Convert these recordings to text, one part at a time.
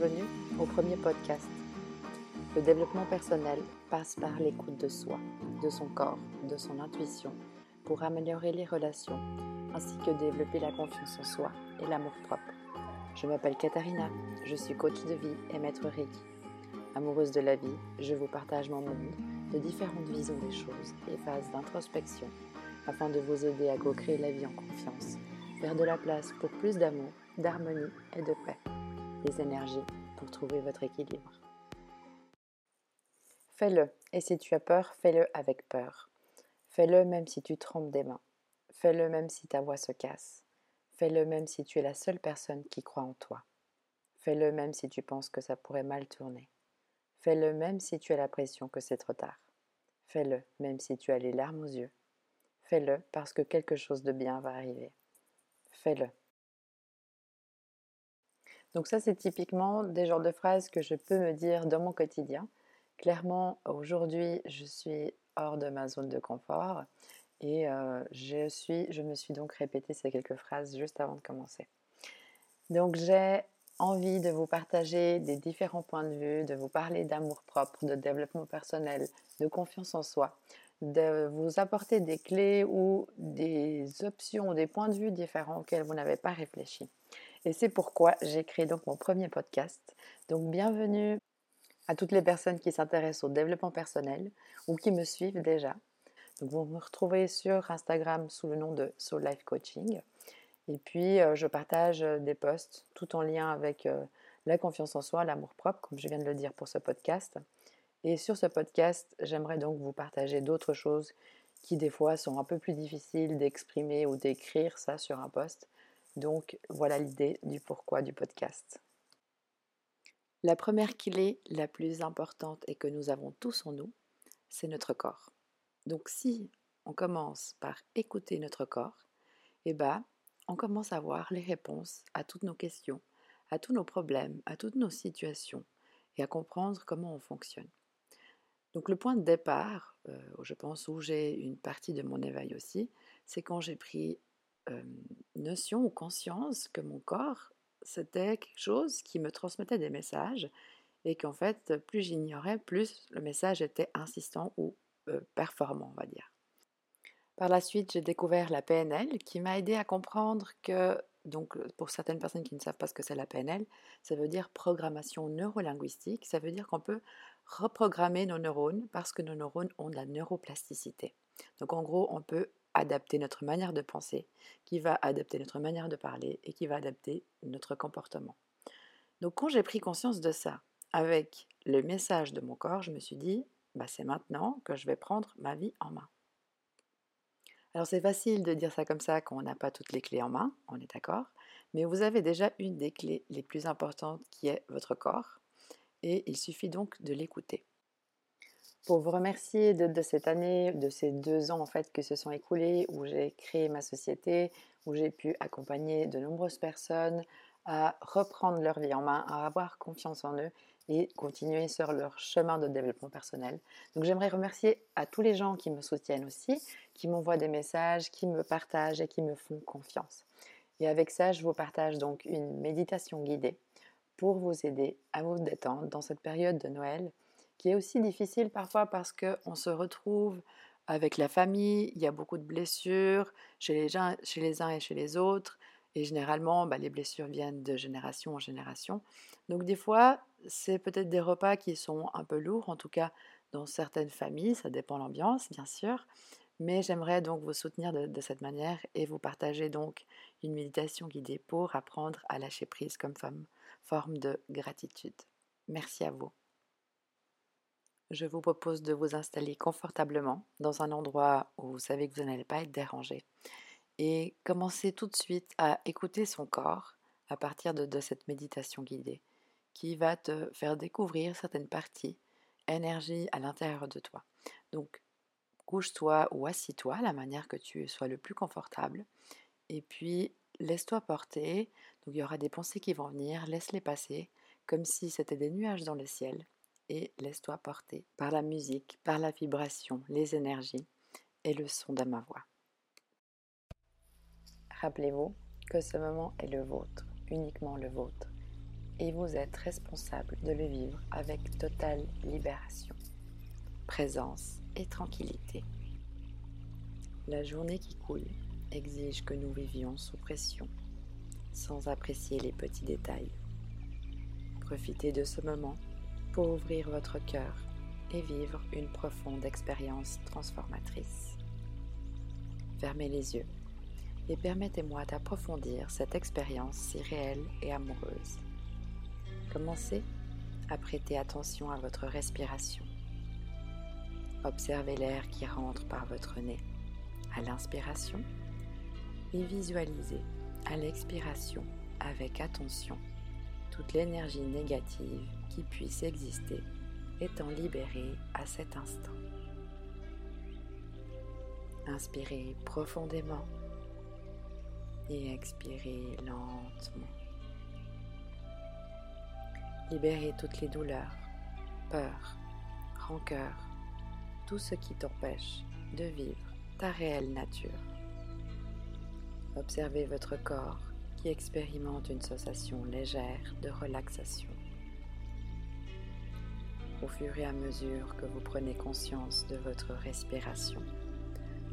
bienvenue au premier podcast. Le développement personnel passe par l'écoute de soi, de son corps, de son intuition, pour améliorer les relations, ainsi que développer la confiance en soi et l'amour propre. Je m'appelle Katharina, je suis coach de vie et maître Reiki. Amoureuse de la vie, je vous partage mon monde de différentes visions des choses et phases d'introspection afin de vous aider à co-créer la vie en confiance, faire de la place pour plus d'amour, d'harmonie et de paix des énergies pour trouver votre équilibre. Fais-le, et si tu as peur, fais-le avec peur. Fais-le même si tu trembles des mains. Fais-le même si ta voix se casse. Fais-le même si tu es la seule personne qui croit en toi. Fais-le même si tu penses que ça pourrait mal tourner. Fais-le même si tu as l'impression que c'est trop tard. Fais-le même si tu as les larmes aux yeux. Fais-le parce que quelque chose de bien va arriver. Fais-le. Donc ça, c'est typiquement des genres de phrases que je peux me dire dans mon quotidien. Clairement, aujourd'hui, je suis hors de ma zone de confort et euh, je, suis, je me suis donc répété ces quelques phrases juste avant de commencer. Donc j'ai envie de vous partager des différents points de vue, de vous parler d'amour propre, de développement personnel, de confiance en soi, de vous apporter des clés ou des options, des points de vue différents auxquels vous n'avez pas réfléchi. Et c'est pourquoi j'ai créé donc mon premier podcast. Donc bienvenue à toutes les personnes qui s'intéressent au développement personnel ou qui me suivent déjà. Donc vous me retrouvez sur Instagram sous le nom de Soul Life Coaching. Et puis euh, je partage des posts tout en lien avec euh, la confiance en soi, l'amour propre, comme je viens de le dire pour ce podcast. Et sur ce podcast, j'aimerais donc vous partager d'autres choses qui des fois sont un peu plus difficiles d'exprimer ou d'écrire ça sur un post. Donc voilà l'idée du pourquoi du podcast. La première clé la plus importante et que nous avons tous en nous, c'est notre corps. Donc si on commence par écouter notre corps, eh ben, on commence à voir les réponses à toutes nos questions, à tous nos problèmes, à toutes nos situations et à comprendre comment on fonctionne. Donc le point de départ, euh, je pense où j'ai une partie de mon éveil aussi, c'est quand j'ai pris notion ou conscience que mon corps, c'était quelque chose qui me transmettait des messages et qu'en fait, plus j'ignorais, plus le message était insistant ou performant, on va dire. Par la suite, j'ai découvert la PNL qui m'a aidé à comprendre que, donc pour certaines personnes qui ne savent pas ce que c'est la PNL, ça veut dire programmation neurolinguistique, ça veut dire qu'on peut reprogrammer nos neurones parce que nos neurones ont de la neuroplasticité. Donc en gros, on peut adapter notre manière de penser, qui va adapter notre manière de parler et qui va adapter notre comportement. Donc quand j'ai pris conscience de ça, avec le message de mon corps, je me suis dit, bah, c'est maintenant que je vais prendre ma vie en main. Alors c'est facile de dire ça comme ça quand on n'a pas toutes les clés en main, on est d'accord, mais vous avez déjà une des clés les plus importantes qui est votre corps, et il suffit donc de l'écouter pour vous remercier de, cette année, de ces deux ans en fait qui se sont écoulés, où j'ai créé ma société, où j'ai pu accompagner de nombreuses personnes à reprendre leur vie en main, à avoir confiance en eux et continuer sur leur chemin de développement personnel. Donc j'aimerais remercier à tous les gens qui me soutiennent aussi, qui m'envoient des messages, qui me partagent et qui me font confiance. Et avec ça, je vous partage donc une méditation guidée pour vous aider à vous détendre dans cette période de Noël qui est aussi difficile parfois parce qu'on se retrouve avec la famille, il y a beaucoup de blessures chez les, uns, et chez les autres, et généralement, bah, les blessures viennent de génération en génération. Donc des fois, c'est peut-être des repas qui sont un peu lourds, en tout cas dans certaines familles, ça dépend l'ambiance, bien sûr. Mais j'aimerais donc vous soutenir de, cette manière et vous partager donc une méditation guidée pour apprendre à lâcher prise comme forme de gratitude. Merci à vous je vous propose de vous installer confortablement dans un endroit où vous savez que vous n'allez pas être dérangé et commencer tout de suite à écouter son corps à partir de, cette méditation guidée qui va te faire découvrir certaines parties, énergie à l'intérieur de toi. Donc, couche-toi ou assis-toi, la manière que tu sois le plus confortable, et puis laisse-toi porter. Donc, il y aura des pensées qui vont venir, laisse-les passer, comme si c'était des nuages dans le ciel, et laisse-toi porter par la musique, par la vibration, les énergies et le son de ma voix. Rappelez-vous que ce moment est le vôtre, uniquement le vôtre, et vous êtes responsable de le vivre avec totale libération, présence et tranquillité. La journée qui coule exige que nous vivions sous pression, sans apprécier les petits détails. Profitez de ce moment pour ouvrir votre cœur et vivre une profonde expérience transformatrice. Fermez les yeux et permettez-moi d'approfondir cette expérience si réelle et amoureuse. Commencez à prêter attention à votre respiration. Observez l'air qui rentre par votre nez à l'inspiration et visualisez à l'expiration avec attention toute l'énergie négative qui puisse exister étant libérée à cet instant. Inspirez profondément et expirez lentement. Libérez toutes les douleurs, peurs, rancœurs, tout ce qui t'empêche de vivre ta réelle nature. Observez votre corps qui expérimente une sensation légère de relaxation. Au fur et à mesure que vous prenez conscience de votre respiration,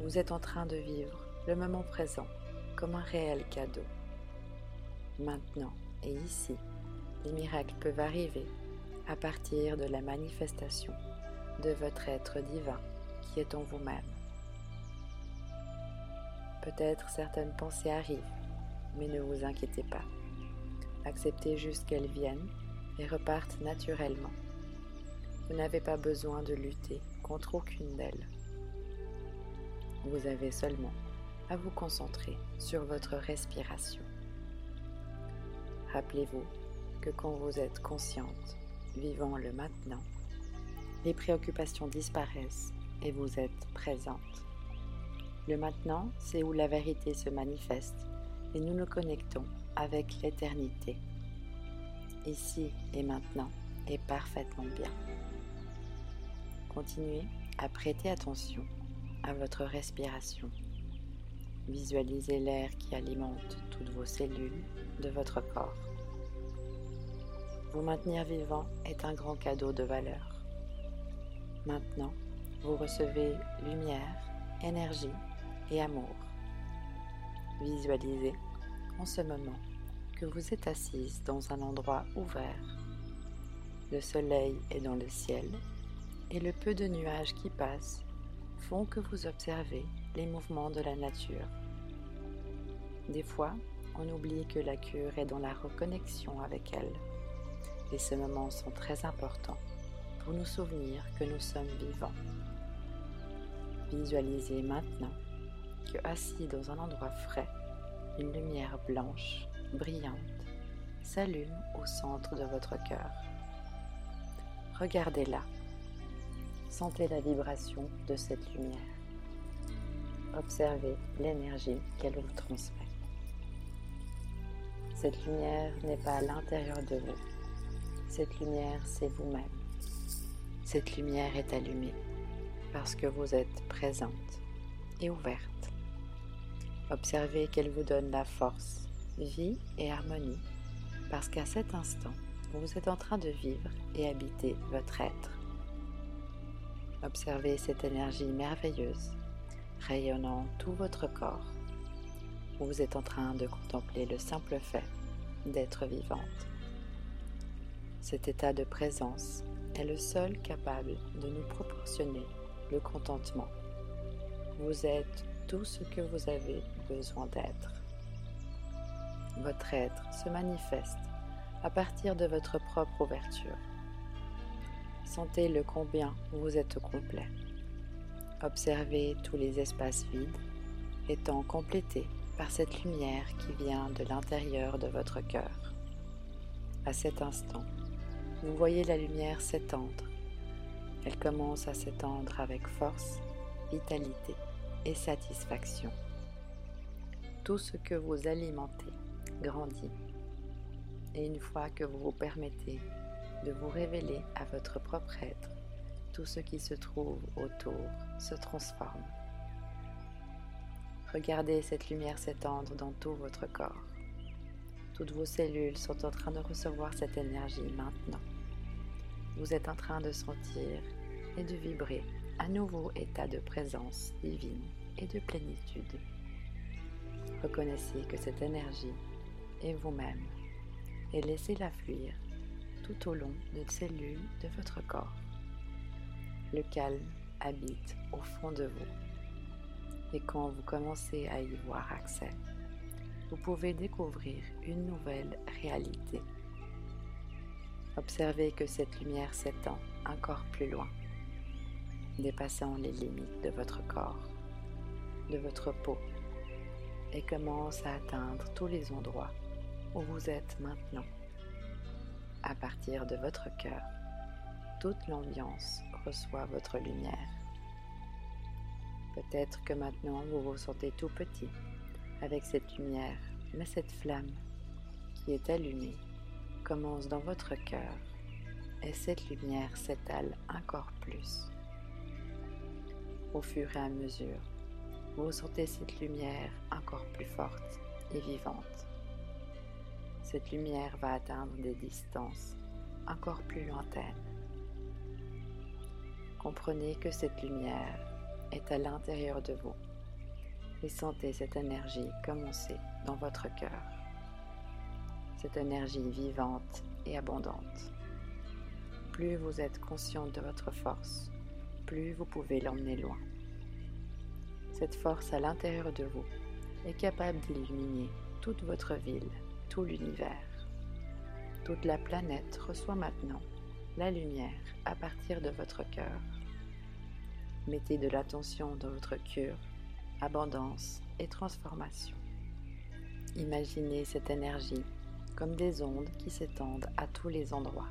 vous êtes en train de vivre le moment présent comme un réel cadeau. Maintenant et ici, les miracles peuvent arriver à partir de la manifestation de votre être divin qui est en vous-même. Peut-être certaines pensées arrivent, mais ne vous inquiétez pas. Acceptez juste qu'elles viennent et repartent naturellement. Vous n'avez pas besoin de lutter contre aucune d'elles. Vous avez seulement à vous concentrer sur votre respiration. Rappelez-vous que quand vous êtes consciente, vivant le maintenant, les préoccupations disparaissent et vous êtes présente. Le maintenant, c'est où la vérité se manifeste et nous nous connectons avec l'éternité. Ici et maintenant est parfaitement bien. Continuez à prêter attention à votre respiration. Visualisez l'air qui alimente toutes vos cellules de votre corps. Vous maintenir vivant est un grand cadeau de valeur. Maintenant, vous recevez lumière, énergie et amour. Visualisez en ce moment que vous êtes assise dans un endroit ouvert. Le soleil est dans le ciel et le peu de nuages qui passent font que vous observez les mouvements de la nature. Des fois, on oublie que la cure est dans la reconnexion avec elle. Et ces moments sont très importants pour nous souvenir que nous sommes vivants. Visualisez maintenant que assis dans un endroit frais, une lumière blanche, brillante, s'allume au centre de votre cœur. Regardez-la. Sentez la vibration de cette lumière. Observez l'énergie qu'elle vous transmet. Cette lumière n'est pas à l'intérieur de vous. Cette lumière, c'est vous-même. Cette lumière est allumée parce que vous êtes présente et ouverte. Observez qu'elle vous donne la force, vie et harmonie parce qu'à cet instant, vous êtes en train de vivre et habiter votre être. Observez cette énergie merveilleuse rayonnant tout votre corps. Vous êtes en train de contempler le simple fait d'être vivante. Cet état de présence est le seul capable de nous proportionner le contentement. Vous êtes tout ce que vous avez besoin d'être. Votre être se manifeste à partir de votre propre ouverture. Sentez le combien vous êtes complet. Observez tous les espaces vides étant complétés par cette lumière qui vient de l'intérieur de votre cœur. À cet instant, vous voyez la lumière s'étendre. Elle commence à s'étendre avec force, vitalité et satisfaction. Tout ce que vous alimentez grandit. Et une fois que vous vous permettez de vous révéler à votre propre être, tout ce qui se trouve autour se transforme. Regardez cette lumière s'étendre dans tout votre corps. Toutes vos cellules sont en train de recevoir cette énergie maintenant. Vous êtes en train de sentir et de vibrer un nouveau état de présence divine et de plénitude. Reconnaissez que cette énergie est vous-même et laissez-la fluir tout au long des cellules de votre corps. Le calme habite au fond de vous et quand vous commencez à y voir accès, vous pouvez découvrir une nouvelle réalité. Observez que cette lumière s'étend encore plus loin, dépassant les limites de votre corps, de votre peau, et commence à atteindre tous les endroits où vous êtes maintenant. À partir de votre cœur, toute l'ambiance reçoit votre lumière. Peut-être que maintenant vous vous sentez tout petit avec cette lumière, mais cette flamme qui est allumée commence dans votre cœur et cette lumière s'étale encore plus. Au fur et à mesure, vous sentez cette lumière encore plus forte et vivante. Cette lumière va atteindre des distances encore plus lointaines. Comprenez que cette lumière est à l'intérieur de vous et sentez cette énergie commencer dans votre cœur. Cette énergie vivante et abondante. Plus vous êtes consciente de votre force, plus vous pouvez l'emmener loin. Cette force à l'intérieur de vous est capable d'illuminer toute votre ville, tout l'univers. Toute la planète reçoit maintenant la lumière à partir de votre cœur. Mettez de l'attention dans votre cure abondance et transformation. Imaginez cette énergie comme des ondes qui s'étendent à tous les endroits.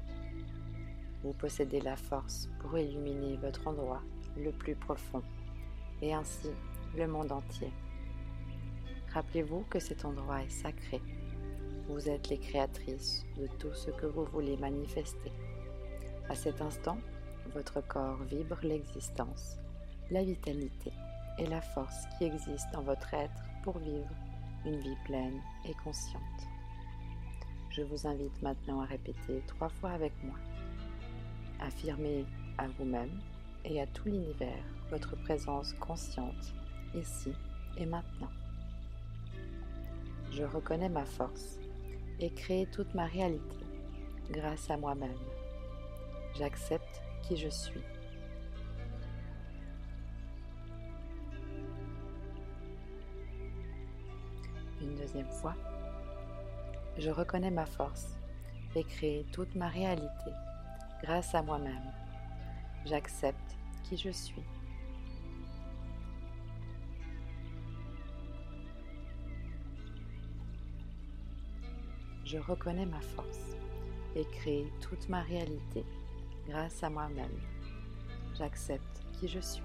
Vous possédez la force pour illuminer votre endroit le plus profond et ainsi le monde entier. Rappelez-vous que cet endroit est sacré. Vous êtes les créatrices de tout ce que vous voulez manifester. À cet instant, votre corps vibre l'existence, la vitalité et la force qui existe dans votre être pour vivre une vie pleine et consciente. Je vous invite maintenant à répéter trois fois avec moi. Affirmez à vous-même et à tout l'univers votre présence consciente ici et maintenant. Je reconnais ma force et crée toute ma réalité grâce à moi-même. J'accepte qui je suis une deuxième fois. Je reconnais ma force et crée toute ma réalité grâce à moi-même. J'accepte qui je suis. Je reconnais ma force et crée toute ma réalité grâce à moi-même. J'accepte qui je suis.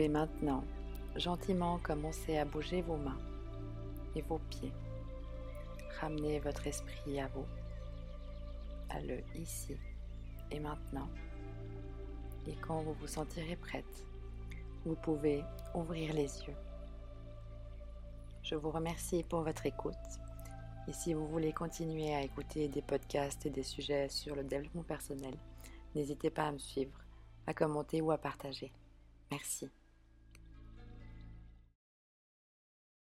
Pouvez maintenant gentiment commencer à bouger vos mains et vos pieds. Ramenez votre esprit à vous, à le ici et maintenant. Et quand vous vous sentirez prête, vous pouvez ouvrir les yeux. Je vous remercie pour votre écoute. Et si vous voulez continuer à écouter des podcasts et des sujets sur le développement personnel, n'hésitez pas à me suivre, à commenter ou à partager. Merci.